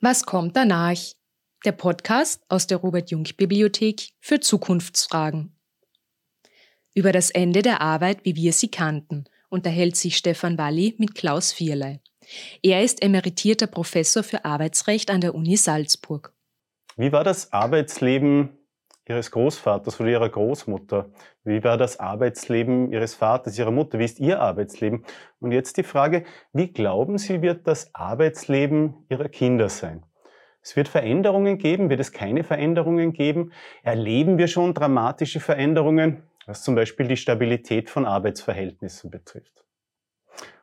Was kommt danach? Der Podcast aus der Robert Jung Bibliothek für Zukunftsfragen. Über das Ende der Arbeit, wie wir sie kannten, unterhält sich Stefan Walli mit Klaus Vierlei. Er ist emeritierter Professor für Arbeitsrecht an der Uni Salzburg. Wie war das Arbeitsleben Ihres Großvaters oder Ihrer Großmutter? Wie war das Arbeitsleben Ihres Vaters, Ihrer Mutter? Wie ist Ihr Arbeitsleben? Und jetzt die Frage, wie glauben Sie, wird das Arbeitsleben Ihrer Kinder sein? Es wird Veränderungen geben, wird es keine Veränderungen geben? Erleben wir schon dramatische Veränderungen, was zum Beispiel die Stabilität von Arbeitsverhältnissen betrifft?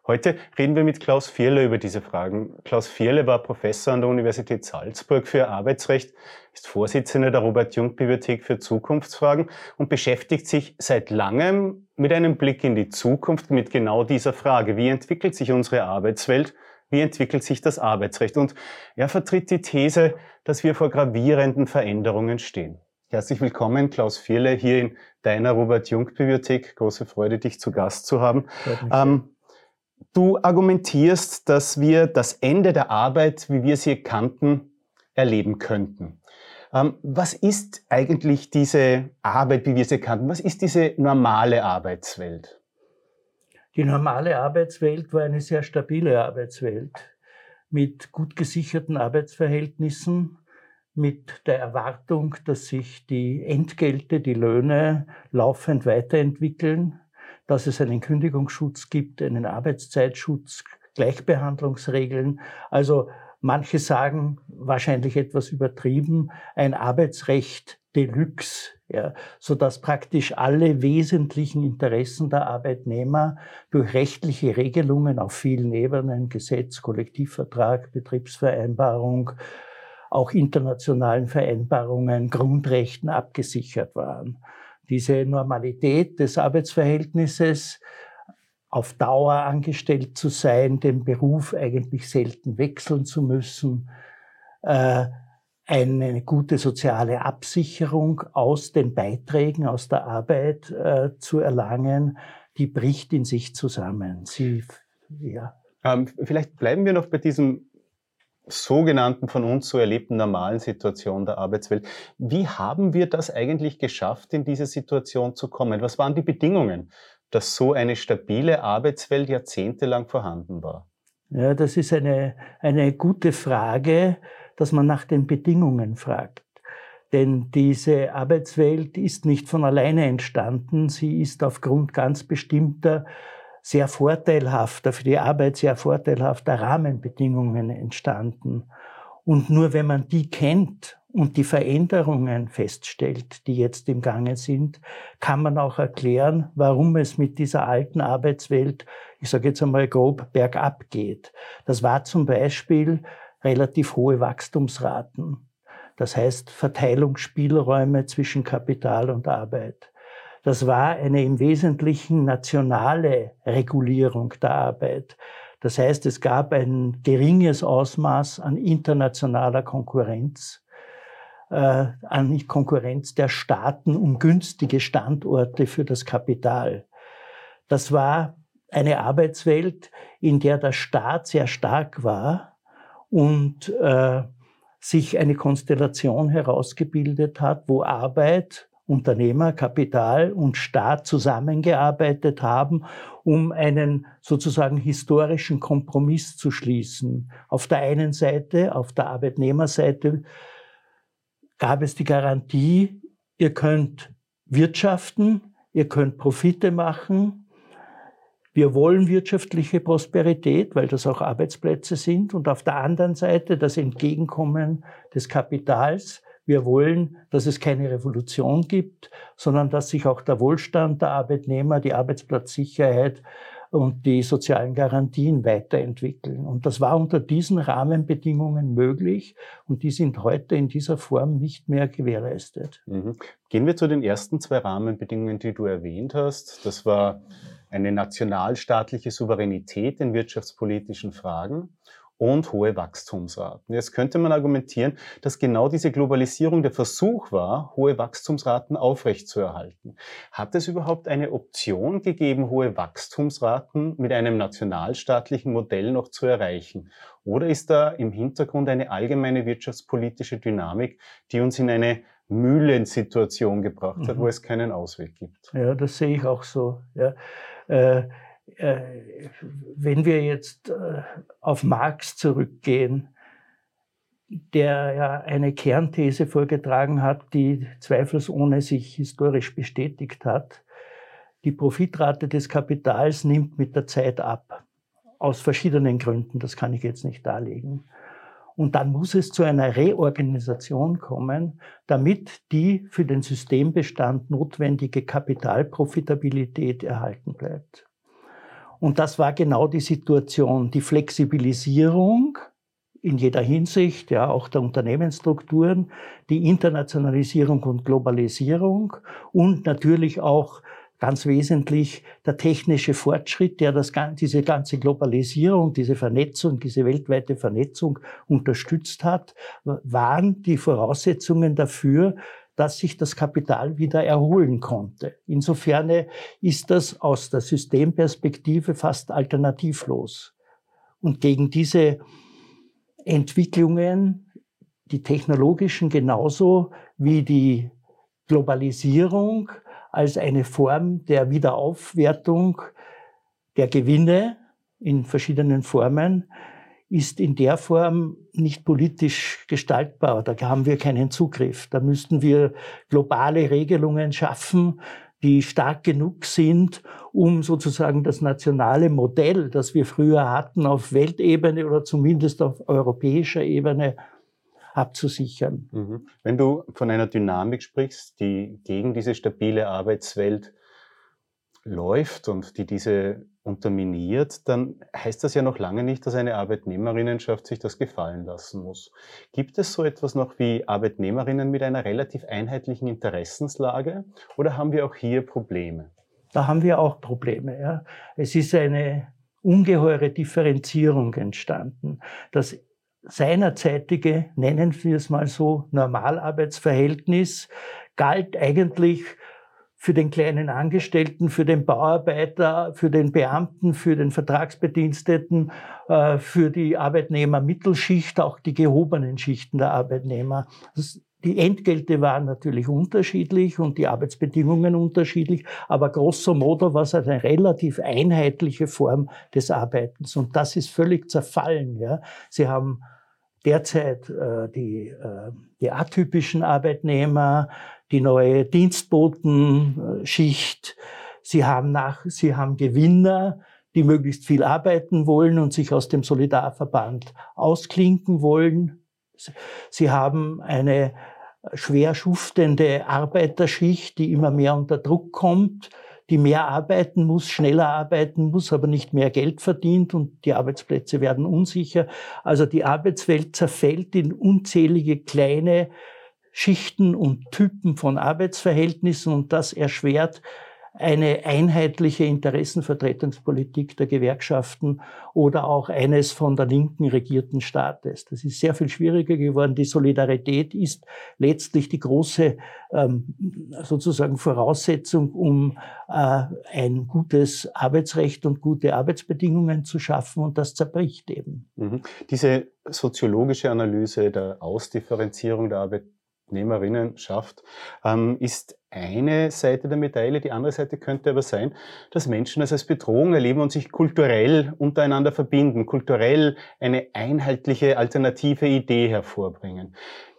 Heute reden wir mit Klaus Vierle über diese Fragen. Klaus Vierle war Professor an der Universität Salzburg für Arbeitsrecht, ist Vorsitzender der Robert-Jung-Bibliothek für Zukunftsfragen und beschäftigt sich seit langem mit einem Blick in die Zukunft mit genau dieser Frage. Wie entwickelt sich unsere Arbeitswelt? Wie entwickelt sich das Arbeitsrecht? Und er vertritt die These, dass wir vor gravierenden Veränderungen stehen. Herzlich willkommen, Klaus Vierle, hier in deiner Robert-Jung-Bibliothek. Große Freude, dich zu Gast zu haben. Ähm, Du argumentierst, dass wir das Ende der Arbeit, wie wir sie kannten, erleben könnten. Ähm, was ist eigentlich diese Arbeit, wie wir sie kannten? Was ist diese normale Arbeitswelt? Die normale Arbeitswelt war eine sehr stabile Arbeitswelt mit gut gesicherten Arbeitsverhältnissen, mit der Erwartung, dass sich die Entgelte, die Löhne laufend weiterentwickeln, dass es einen Kündigungsschutz gibt, einen Arbeitszeitschutz, Gleichbehandlungsregeln. Also manche sagen wahrscheinlich etwas übertrieben, ein Arbeitsrecht Deluxe, ja, so dass praktisch alle wesentlichen Interessen der Arbeitnehmer durch rechtliche Regelungen auf vielen Ebenen, Gesetz, Kollektivvertrag, Betriebsvereinbarung, auch internationalen Vereinbarungen, Grundrechten abgesichert waren diese Normalität des Arbeitsverhältnisses, auf Dauer angestellt zu sein, den Beruf eigentlich selten wechseln zu müssen, äh, eine gute soziale Absicherung aus den Beiträgen, aus der Arbeit äh, zu erlangen, die bricht in sich zusammen. Sie, ja. Ähm, vielleicht bleiben wir noch bei diesem sogenannten von uns so erlebten normalen Situation der Arbeitswelt. Wie haben wir das eigentlich geschafft, in diese Situation zu kommen? Was waren die Bedingungen, dass so eine stabile Arbeitswelt jahrzehntelang vorhanden war? Ja, das ist eine, eine gute Frage, dass man nach den Bedingungen fragt. Denn diese Arbeitswelt ist nicht von alleine entstanden. Sie ist aufgrund ganz bestimmter sehr vorteilhafter, für die Arbeit sehr vorteilhafter Rahmenbedingungen entstanden. Und nur wenn man die kennt und die Veränderungen feststellt, die jetzt im Gange sind, kann man auch erklären, warum es mit dieser alten Arbeitswelt, ich sage jetzt einmal grob, bergab geht. Das war zum Beispiel relativ hohe Wachstumsraten. Das heißt Verteilungsspielräume zwischen Kapital und Arbeit. Das war eine im Wesentlichen nationale Regulierung der Arbeit. Das heißt, es gab ein geringes Ausmaß an internationaler Konkurrenz, äh, an Konkurrenz der Staaten um günstige Standorte für das Kapital. Das war eine Arbeitswelt, in der der Staat sehr stark war und äh, sich eine Konstellation herausgebildet hat, wo Arbeit Unternehmer, Kapital und Staat zusammengearbeitet haben, um einen sozusagen historischen Kompromiss zu schließen. Auf der einen Seite, auf der Arbeitnehmerseite gab es die Garantie, ihr könnt wirtschaften, ihr könnt Profite machen. Wir wollen wirtschaftliche Prosperität, weil das auch Arbeitsplätze sind. Und auf der anderen Seite das Entgegenkommen des Kapitals, wir wollen, dass es keine Revolution gibt, sondern dass sich auch der Wohlstand der Arbeitnehmer, die Arbeitsplatzsicherheit und die sozialen Garantien weiterentwickeln. Und das war unter diesen Rahmenbedingungen möglich und die sind heute in dieser Form nicht mehr gewährleistet. Mhm. Gehen wir zu den ersten zwei Rahmenbedingungen, die du erwähnt hast. Das war eine nationalstaatliche Souveränität in wirtschaftspolitischen Fragen und hohe Wachstumsraten. Jetzt könnte man argumentieren, dass genau diese Globalisierung der Versuch war, hohe Wachstumsraten aufrechtzuerhalten. Hat es überhaupt eine Option gegeben, hohe Wachstumsraten mit einem nationalstaatlichen Modell noch zu erreichen? Oder ist da im Hintergrund eine allgemeine wirtschaftspolitische Dynamik, die uns in eine Mühlensituation gebracht hat, mhm. wo es keinen Ausweg gibt? Ja, das sehe ich auch so. Ja. Äh, wenn wir jetzt äh, auf Marx zurückgehen, der ja eine Kernthese vorgetragen hat, die zweifelsohne sich historisch bestätigt hat, die Profitrate des Kapitals nimmt mit der Zeit ab. Aus verschiedenen Gründen, das kann ich jetzt nicht darlegen. Und dann muss es zu einer Reorganisation kommen, damit die für den Systembestand notwendige Kapitalprofitabilität erhalten bleibt. Und das war genau die Situation, die Flexibilisierung in jeder Hinsicht, ja, auch der Unternehmensstrukturen, die Internationalisierung und Globalisierung und natürlich auch ganz wesentlich der technische Fortschritt, der das, diese ganze Globalisierung, diese Vernetzung, diese weltweite Vernetzung unterstützt hat, waren die Voraussetzungen dafür, dass sich das Kapital wieder erholen konnte. Insofern ist das aus der Systemperspektive fast alternativlos. Und gegen diese Entwicklungen, die technologischen genauso wie die Globalisierung als eine Form der Wiederaufwertung der Gewinne in verschiedenen Formen, ist in der Form nicht politisch gestaltbar. Da haben wir keinen Zugriff. Da müssten wir globale Regelungen schaffen, die stark genug sind, um sozusagen das nationale Modell, das wir früher hatten, auf Weltebene oder zumindest auf europäischer Ebene abzusichern. Mhm. Wenn du von einer Dynamik sprichst, die gegen diese stabile Arbeitswelt läuft und die diese unterminiert, dann heißt das ja noch lange nicht, dass eine Arbeitnehmerinnenschaft sich das gefallen lassen muss. Gibt es so etwas noch wie Arbeitnehmerinnen mit einer relativ einheitlichen Interessenslage oder haben wir auch hier Probleme? Da haben wir auch Probleme. Ja. Es ist eine ungeheure Differenzierung entstanden. Das seinerzeitige, nennen wir es mal so, Normalarbeitsverhältnis galt eigentlich für den kleinen Angestellten, für den Bauarbeiter, für den Beamten, für den Vertragsbediensteten, äh, für die Arbeitnehmermittelschicht, auch die gehobenen Schichten der Arbeitnehmer. Die Entgelte waren natürlich unterschiedlich und die Arbeitsbedingungen unterschiedlich, aber grosso modo war es eine relativ einheitliche Form des Arbeitens und das ist völlig zerfallen. Ja. Sie haben derzeit äh, die, äh, die atypischen Arbeitnehmer, die neue Dienstbotenschicht. Sie haben nach, sie haben Gewinner, die möglichst viel arbeiten wollen und sich aus dem Solidarverband ausklinken wollen. Sie haben eine schwer schuftende Arbeiterschicht, die immer mehr unter Druck kommt, die mehr arbeiten muss, schneller arbeiten muss, aber nicht mehr Geld verdient und die Arbeitsplätze werden unsicher. Also die Arbeitswelt zerfällt in unzählige kleine Schichten und Typen von Arbeitsverhältnissen und das erschwert eine einheitliche Interessenvertretungspolitik der Gewerkschaften oder auch eines von der Linken regierten Staates. Das ist sehr viel schwieriger geworden. Die Solidarität ist letztlich die große ähm, sozusagen Voraussetzung, um äh, ein gutes Arbeitsrecht und gute Arbeitsbedingungen zu schaffen und das zerbricht eben. Mhm. Diese soziologische Analyse der Ausdifferenzierung der Arbeit Arbeitnehmerinnenschaft ähm, ist eine Seite der Medaille. Die andere Seite könnte aber sein, dass Menschen das als Bedrohung erleben und sich kulturell untereinander verbinden, kulturell eine einheitliche alternative Idee hervorbringen.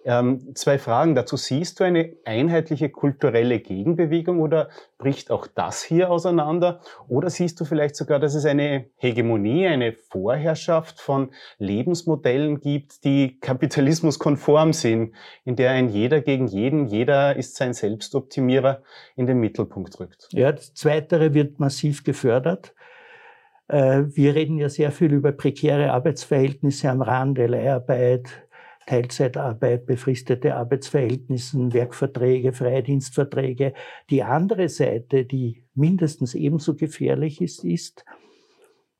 Ähm, zwei Fragen dazu. Siehst du eine einheitliche kulturelle Gegenbewegung oder bricht auch das hier auseinander? Oder siehst du vielleicht sogar, dass es eine Hegemonie, eine Vorherrschaft von Lebensmodellen gibt, die kapitalismuskonform sind, in der ein jeder gegen jeden, jeder ist sein Selbstoptimierer in den Mittelpunkt rückt? Ja, das Zweitere wird massiv gefördert. Äh, wir reden ja sehr viel über prekäre Arbeitsverhältnisse am Rande, Leiharbeit, Teilzeitarbeit, befristete Arbeitsverhältnissen, Werkverträge, Freidienstverträge. Die andere Seite, die mindestens ebenso gefährlich ist, ist,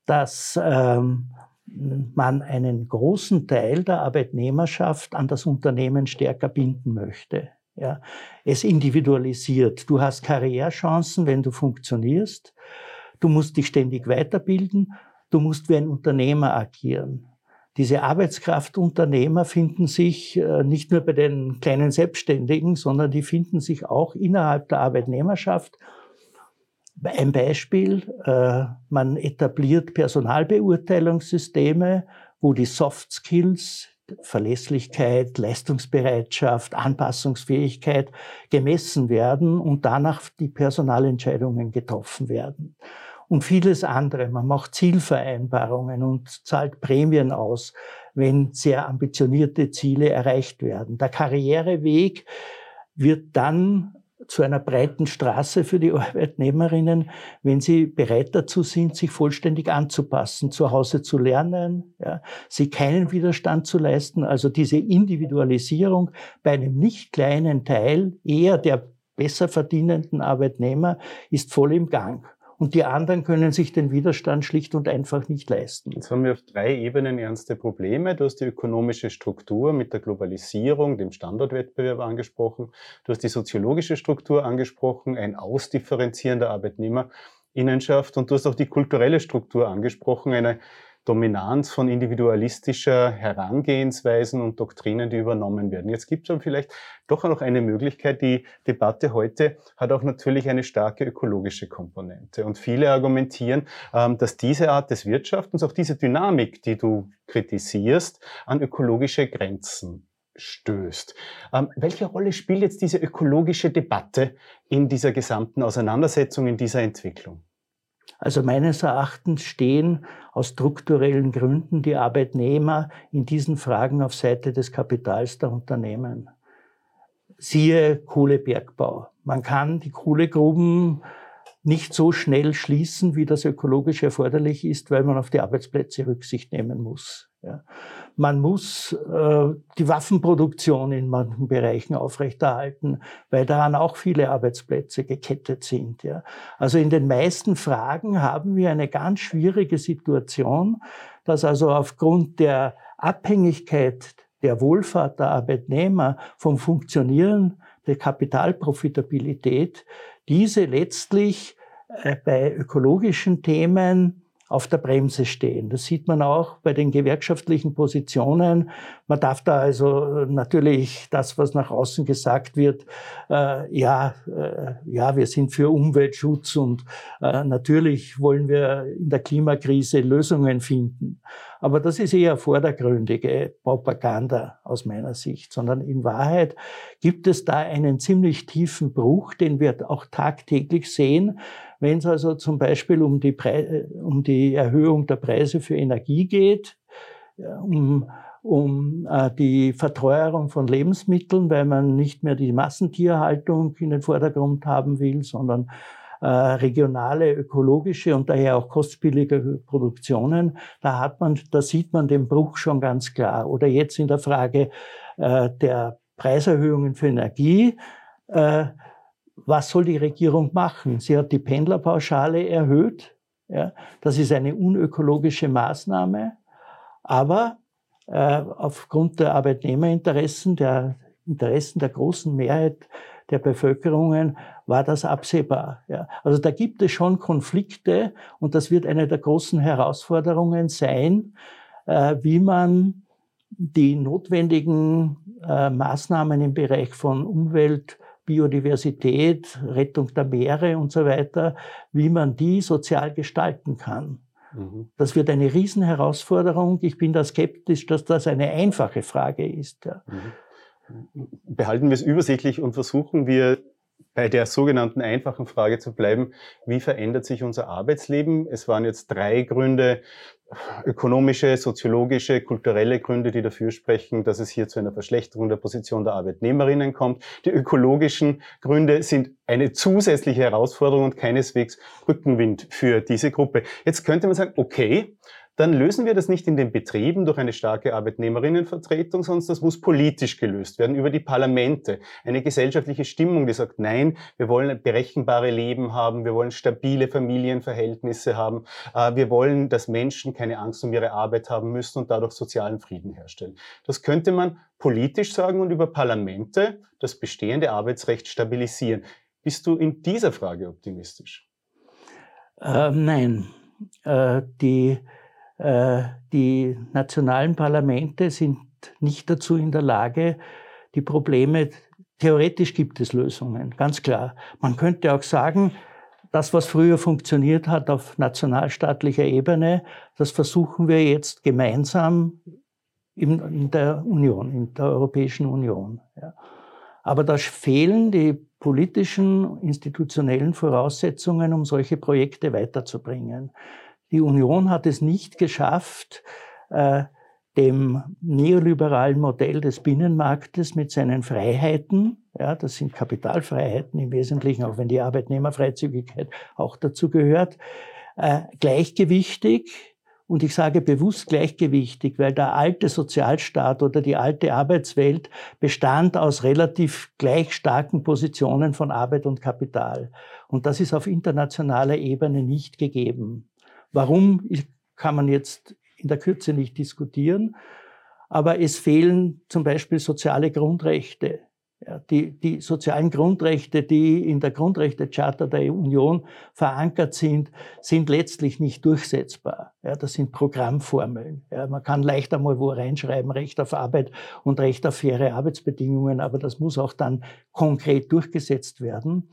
dass ähm, man einen großen Teil der Arbeitnehmerschaft an das Unternehmen stärker binden möchte. Ja, es individualisiert. Du hast Karrierechancen, wenn du funktionierst. Du musst dich ständig weiterbilden. Du musst wie ein Unternehmer agieren. Diese Arbeitskraftunternehmer finden sich äh, nicht nur bei den kleinen Selbstständigen, sondern die finden sich auch innerhalb der Arbeitnehmerschaft. Ein Beispiel, äh, man etabliert Personalbeurteilungssysteme, wo die Soft Skills, Verlässlichkeit, Leistungsbereitschaft, Anpassungsfähigkeit gemessen werden und danach die Personalentscheidungen getroffen werden und vieles andere. Man macht Zielvereinbarungen und zahlt Prämien aus, wenn sehr ambitionierte Ziele erreicht werden. Der Karriereweg wird dann zu einer breiten Straße für die Arbeitnehmerinnen, wenn sie bereit dazu sind, sich vollständig anzupassen, zu Hause zu lernen, ja, sie keinen Widerstand zu leisten. Also diese Individualisierung bei einem nicht kleinen Teil eher der besser verdienenden Arbeitnehmer ist voll im Gang und die anderen können sich den Widerstand schlicht und einfach nicht leisten. Jetzt haben wir auf drei Ebenen ernste Probleme. Du hast die ökonomische Struktur mit der Globalisierung, dem Standortwettbewerb angesprochen. Du hast die soziologische Struktur angesprochen, ein Ausdifferenzieren der Arbeitnehmerinnenschaft und du hast auch die kulturelle Struktur angesprochen, eine Dominanz von individualistischer Herangehensweisen und Doktrinen, die übernommen werden. Jetzt gibt es aber vielleicht doch noch eine Möglichkeit. Die Debatte heute hat auch natürlich eine starke ökologische Komponente. Und viele argumentieren, ähm, dass diese Art des Wirtschaftens, auch diese Dynamik, die du kritisierst, an ökologische Grenzen stößt. Ähm, welche Rolle spielt jetzt diese ökologische Debatte in dieser gesamten Auseinandersetzung, in dieser Entwicklung? Also meines Erachtens stehen aus strukturellen Gründen die Arbeitnehmer in diesen Fragen auf Seite des Kapitals der Unternehmen. Siehe Kohlebergbau. Man kann die Kohlegruben nicht so schnell schließen, wie das ökologisch erforderlich ist, weil man auf die Arbeitsplätze Rücksicht nehmen muss. Ja. Man muss äh, die Waffenproduktion in manchen Bereichen aufrechterhalten, weil daran auch viele Arbeitsplätze gekettet sind. Ja. Also in den meisten Fragen haben wir eine ganz schwierige Situation, dass also aufgrund der Abhängigkeit der Wohlfahrt der Arbeitnehmer vom Funktionieren der Kapitalprofitabilität diese letztlich äh, bei ökologischen Themen auf der Bremse stehen. Das sieht man auch bei den gewerkschaftlichen Positionen. Man darf da also natürlich das, was nach außen gesagt wird, äh, ja, äh, ja, wir sind für Umweltschutz und äh, natürlich wollen wir in der Klimakrise Lösungen finden. Aber das ist eher vordergründige Propaganda aus meiner Sicht, sondern in Wahrheit gibt es da einen ziemlich tiefen Bruch, den wir auch tagtäglich sehen, wenn es also zum Beispiel um die, Pre um die Erhöhung der Preise für Energie geht, um, um äh, die Verteuerung von Lebensmitteln, weil man nicht mehr die Massentierhaltung in den Vordergrund haben will, sondern äh, regionale, ökologische und daher auch kostspielige Produktionen, da hat man, da sieht man den Bruch schon ganz klar. Oder jetzt in der Frage äh, der Preiserhöhungen für Energie. Äh, was soll die Regierung machen? Sie hat die Pendlerpauschale erhöht. Ja, das ist eine unökologische Maßnahme. Aber äh, aufgrund der Arbeitnehmerinteressen, der Interessen der großen Mehrheit der Bevölkerungen war das absehbar. Ja. Also da gibt es schon Konflikte und das wird eine der großen Herausforderungen sein, äh, wie man die notwendigen äh, Maßnahmen im Bereich von Umwelt, Biodiversität, Rettung der Meere und so weiter, wie man die sozial gestalten kann. Mhm. Das wird eine Riesenherausforderung. Ich bin da skeptisch, dass das eine einfache Frage ist. Ja. Mhm. Behalten wir es übersichtlich und versuchen wir bei der sogenannten einfachen Frage zu bleiben, wie verändert sich unser Arbeitsleben? Es waren jetzt drei Gründe, ökonomische, soziologische, kulturelle Gründe, die dafür sprechen, dass es hier zu einer Verschlechterung der Position der Arbeitnehmerinnen kommt. Die ökologischen Gründe sind eine zusätzliche Herausforderung und keineswegs Rückenwind für diese Gruppe. Jetzt könnte man sagen, okay, dann lösen wir das nicht in den Betrieben durch eine starke Arbeitnehmerinnenvertretung, sondern das muss politisch gelöst werden über die Parlamente. Eine gesellschaftliche Stimmung, die sagt, nein, wir wollen berechenbare Leben haben, wir wollen stabile Familienverhältnisse haben, äh, wir wollen, dass Menschen keine Angst um ihre Arbeit haben müssen und dadurch sozialen Frieden herstellen. Das könnte man politisch sagen und über Parlamente das bestehende Arbeitsrecht stabilisieren. Bist du in dieser Frage optimistisch? Äh, nein. Äh, die die nationalen Parlamente sind nicht dazu in der Lage, die Probleme, theoretisch gibt es Lösungen, ganz klar. Man könnte auch sagen, das, was früher funktioniert hat auf nationalstaatlicher Ebene, das versuchen wir jetzt gemeinsam in, der Union, in der Europäischen Union. Ja. Aber da fehlen die politischen, institutionellen Voraussetzungen, um solche Projekte weiterzubringen. Die Union hat es nicht geschafft, äh, dem neoliberalen Modell des Binnenmarktes mit seinen Freiheiten, ja, das sind Kapitalfreiheiten im Wesentlichen, auch wenn die Arbeitnehmerfreizügigkeit auch dazu gehört, äh, gleichgewichtig und ich sage bewusst gleichgewichtig, weil der alte Sozialstaat oder die alte Arbeitswelt bestand aus relativ gleich starken Positionen von Arbeit und Kapital. Und das ist auf internationaler Ebene nicht gegeben. Warum kann man jetzt in der Kürze nicht diskutieren, aber es fehlen zum Beispiel soziale Grundrechte. Ja, die, die sozialen Grundrechte, die in der Grundrechtecharta der Union verankert sind, sind letztlich nicht durchsetzbar. Ja, das sind Programmformeln. Ja, man kann leicht einmal wo reinschreiben, Recht auf Arbeit und Recht auf faire Arbeitsbedingungen, aber das muss auch dann konkret durchgesetzt werden.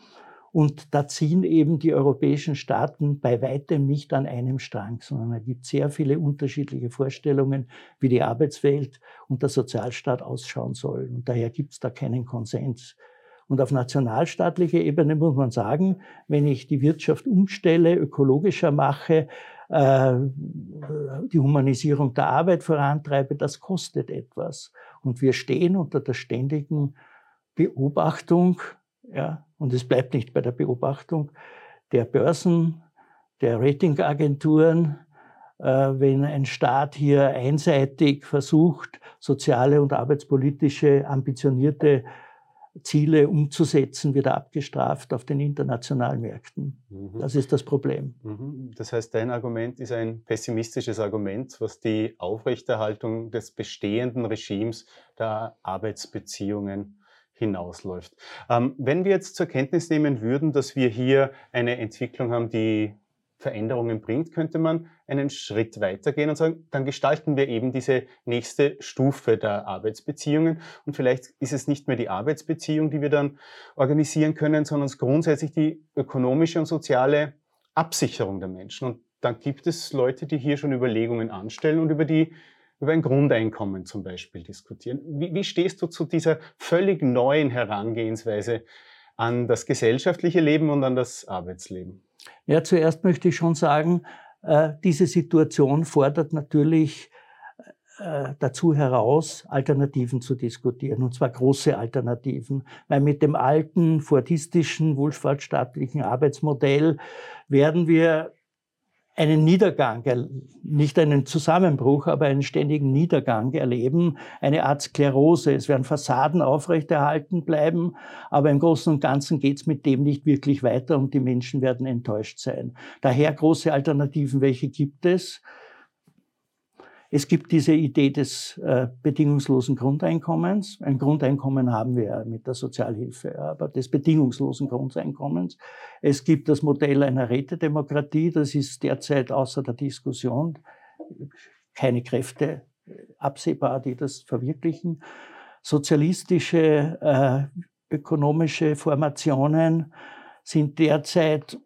Und da ziehen eben die europäischen Staaten bei weitem nicht an einem Strang, sondern es gibt sehr viele unterschiedliche Vorstellungen, wie die Arbeitswelt und der Sozialstaat ausschauen soll. Und daher gibt es da keinen Konsens. Und auf nationalstaatlicher Ebene muss man sagen, wenn ich die Wirtschaft umstelle, ökologischer mache, äh, die Humanisierung der Arbeit vorantreibe, das kostet etwas. Und wir stehen unter der ständigen Beobachtung, ja, und es bleibt nicht bei der Beobachtung der Börsen, der Ratingagenturen, äh, wenn ein Staat hier einseitig versucht, soziale und arbeitspolitische ambitionierte Ziele umzusetzen, wird er abgestraft auf den internationalen Märkten. Mhm. Das ist das Problem. Mhm. Das heißt, dein Argument ist ein pessimistisches Argument, was die Aufrechterhaltung des bestehenden Regimes der Arbeitsbeziehungen hinausläuft. Ähm, wenn wir jetzt zur Kenntnis nehmen würden, dass wir hier eine Entwicklung haben, die Veränderungen bringt, könnte man einen Schritt weitergehen und sagen, dann gestalten wir eben diese nächste Stufe der Arbeitsbeziehungen. Und vielleicht ist es nicht mehr die Arbeitsbeziehung, die wir dann organisieren können, sondern grundsätzlich die ökonomische und soziale Absicherung der Menschen. Und dann gibt es Leute, die hier schon Überlegungen anstellen und über die über ein Grundeinkommen zum Beispiel diskutieren. Wie, wie stehst du zu dieser völlig neuen Herangehensweise an das gesellschaftliche Leben und an das Arbeitsleben? Ja, zuerst möchte ich schon sagen, äh, diese Situation fordert natürlich äh, dazu heraus, Alternativen zu diskutieren, und zwar große Alternativen. Weil mit dem alten, fordistischen, wohlfahrtsstaatlichen Arbeitsmodell werden wir einen Niedergang, nicht einen Zusammenbruch, aber einen ständigen Niedergang erleben, eine Art Sklerose. Es werden Fassaden aufrechterhalten bleiben, aber im Großen und Ganzen geht es mit dem nicht wirklich weiter und die Menschen werden enttäuscht sein. Daher große Alternativen, welche gibt es? Es gibt diese Idee des äh, bedingungslosen Grundeinkommens. Ein Grundeinkommen haben wir ja mit der Sozialhilfe, aber des bedingungslosen Grundeinkommens. Es gibt das Modell einer Rätedemokratie, das ist derzeit außer der Diskussion. Keine Kräfte äh, absehbar, die das verwirklichen. Sozialistische äh, ökonomische Formationen sind derzeit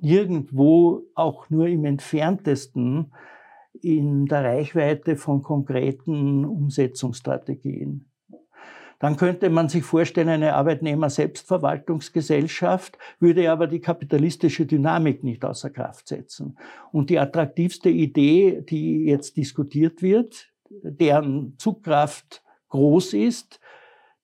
nirgendwo auch nur im entferntesten in der Reichweite von konkreten Umsetzungsstrategien. Dann könnte man sich vorstellen, eine Arbeitnehmer-Selbstverwaltungsgesellschaft würde aber die kapitalistische Dynamik nicht außer Kraft setzen. Und die attraktivste Idee, die jetzt diskutiert wird, deren Zugkraft groß ist,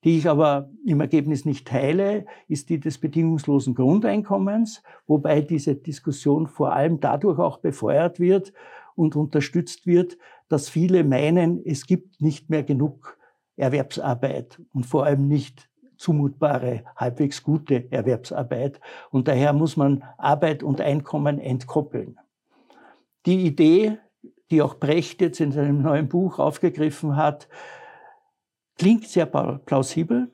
die ich aber im Ergebnis nicht teile, ist die des bedingungslosen Grundeinkommens, wobei diese Diskussion vor allem dadurch auch befeuert wird, und unterstützt wird, dass viele meinen, es gibt nicht mehr genug Erwerbsarbeit und vor allem nicht zumutbare, halbwegs gute Erwerbsarbeit. Und daher muss man Arbeit und Einkommen entkoppeln. Die Idee, die auch Brecht jetzt in seinem neuen Buch aufgegriffen hat, klingt sehr plausibel.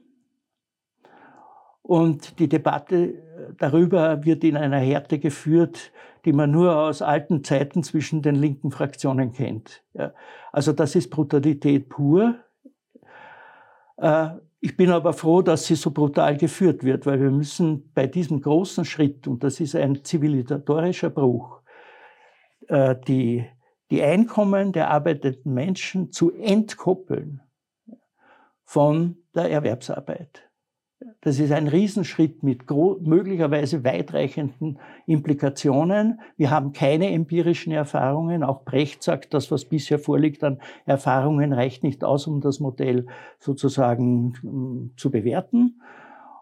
Und die Debatte darüber wird in einer Härte geführt, die man nur aus alten Zeiten zwischen den linken Fraktionen kennt. Also das ist Brutalität pur. Äh, ich bin aber froh, dass sie so brutal geführt wird, weil wir müssen bei diesem großen Schritt, und das ist ein zivilisatorischer Bruch, äh, die, die Einkommen der arbeitenden Menschen zu entkoppeln von der Erwerbsarbeit. Das ist ein Riesenschritt mit möglicherweise weitreichenden Implikationen. Wir haben keine empirischen Erfahrungen. Auch Brecht sagt, das, was bisher vorliegt an Erfahrungen, reicht nicht aus, um das Modell sozusagen hm, zu bewerten.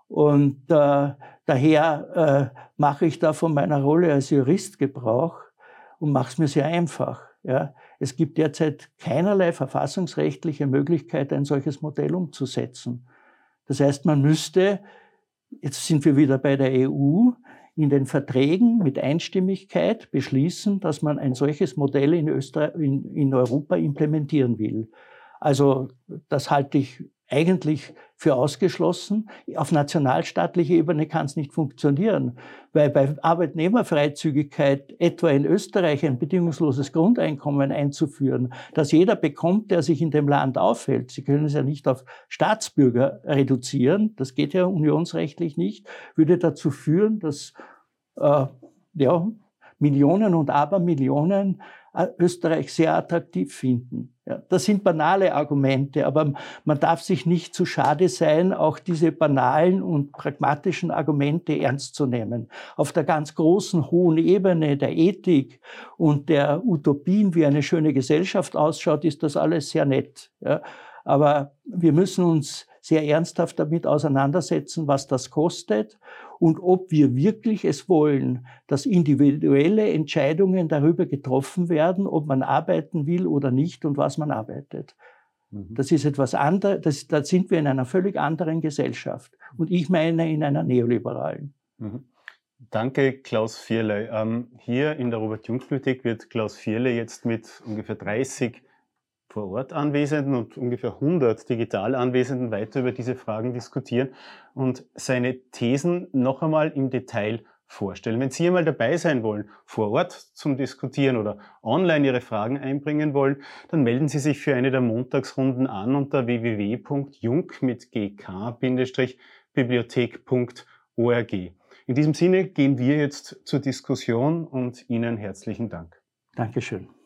Und äh, daher äh, mache ich da von meiner Rolle als Jurist Gebrauch und mache es mir sehr einfach. Ja. Es gibt derzeit keinerlei verfassungsrechtliche Möglichkeit, ein solches Modell umzusetzen. Das heißt, man müsste, jetzt sind wir wieder bei der EU, in den Verträgen mit Einstimmigkeit beschließen, dass man ein solches Modell in, Österreich, in, in Europa implementieren will. Also das halte ich eigentlich für ausgeschlossen. Auf nationalstaatlicher Ebene kann es nicht funktionieren, weil bei Arbeitnehmerfreizügigkeit etwa in Österreich ein bedingungsloses Grundeinkommen einzuführen, das jeder bekommt, der sich in dem Land aufhält. Sie können es ja nicht auf Staatsbürger reduzieren, das geht ja unionsrechtlich nicht, würde dazu führen, dass äh, ja, Millionen und Abermillionen äh, Österreich sehr attraktiv finden. Ja, das sind banale Argumente, aber man darf sich nicht zu schade sein, auch diese banalen und pragmatischen Argumente ernst zu nehmen. Auf der ganz großen, hohen Ebene der Ethik und der Utopien, wie eine schöne Gesellschaft ausschaut, ist das alles sehr nett. Ja, aber wir müssen uns sehr ernsthaft damit auseinandersetzen, was das kostet und ob wir wirklich es wollen, dass individuelle Entscheidungen darüber getroffen werden, ob man arbeiten will oder nicht und was man arbeitet. Mhm. Das ist etwas anderes, da sind wir in einer völlig anderen Gesellschaft. Und ich meine in einer neoliberalen. Mhm. Danke, Klaus Vierle. Ähm, hier in der Robert-Jung-Bibliothek wird Klaus Vierle jetzt mit ungefähr 30 vor Ort Anwesenden und ungefähr 100 digital Anwesenden weiter über diese Fragen diskutieren und seine Thesen noch einmal im Detail vorstellen. Wenn Sie einmal dabei sein wollen, vor Ort zum Diskutieren oder online Ihre Fragen einbringen wollen, dann melden Sie sich für eine der Montagsrunden an unter www.jung mit gk-bibliothek.org. In diesem Sinne gehen wir jetzt zur Diskussion und Ihnen herzlichen Dank. Dankeschön.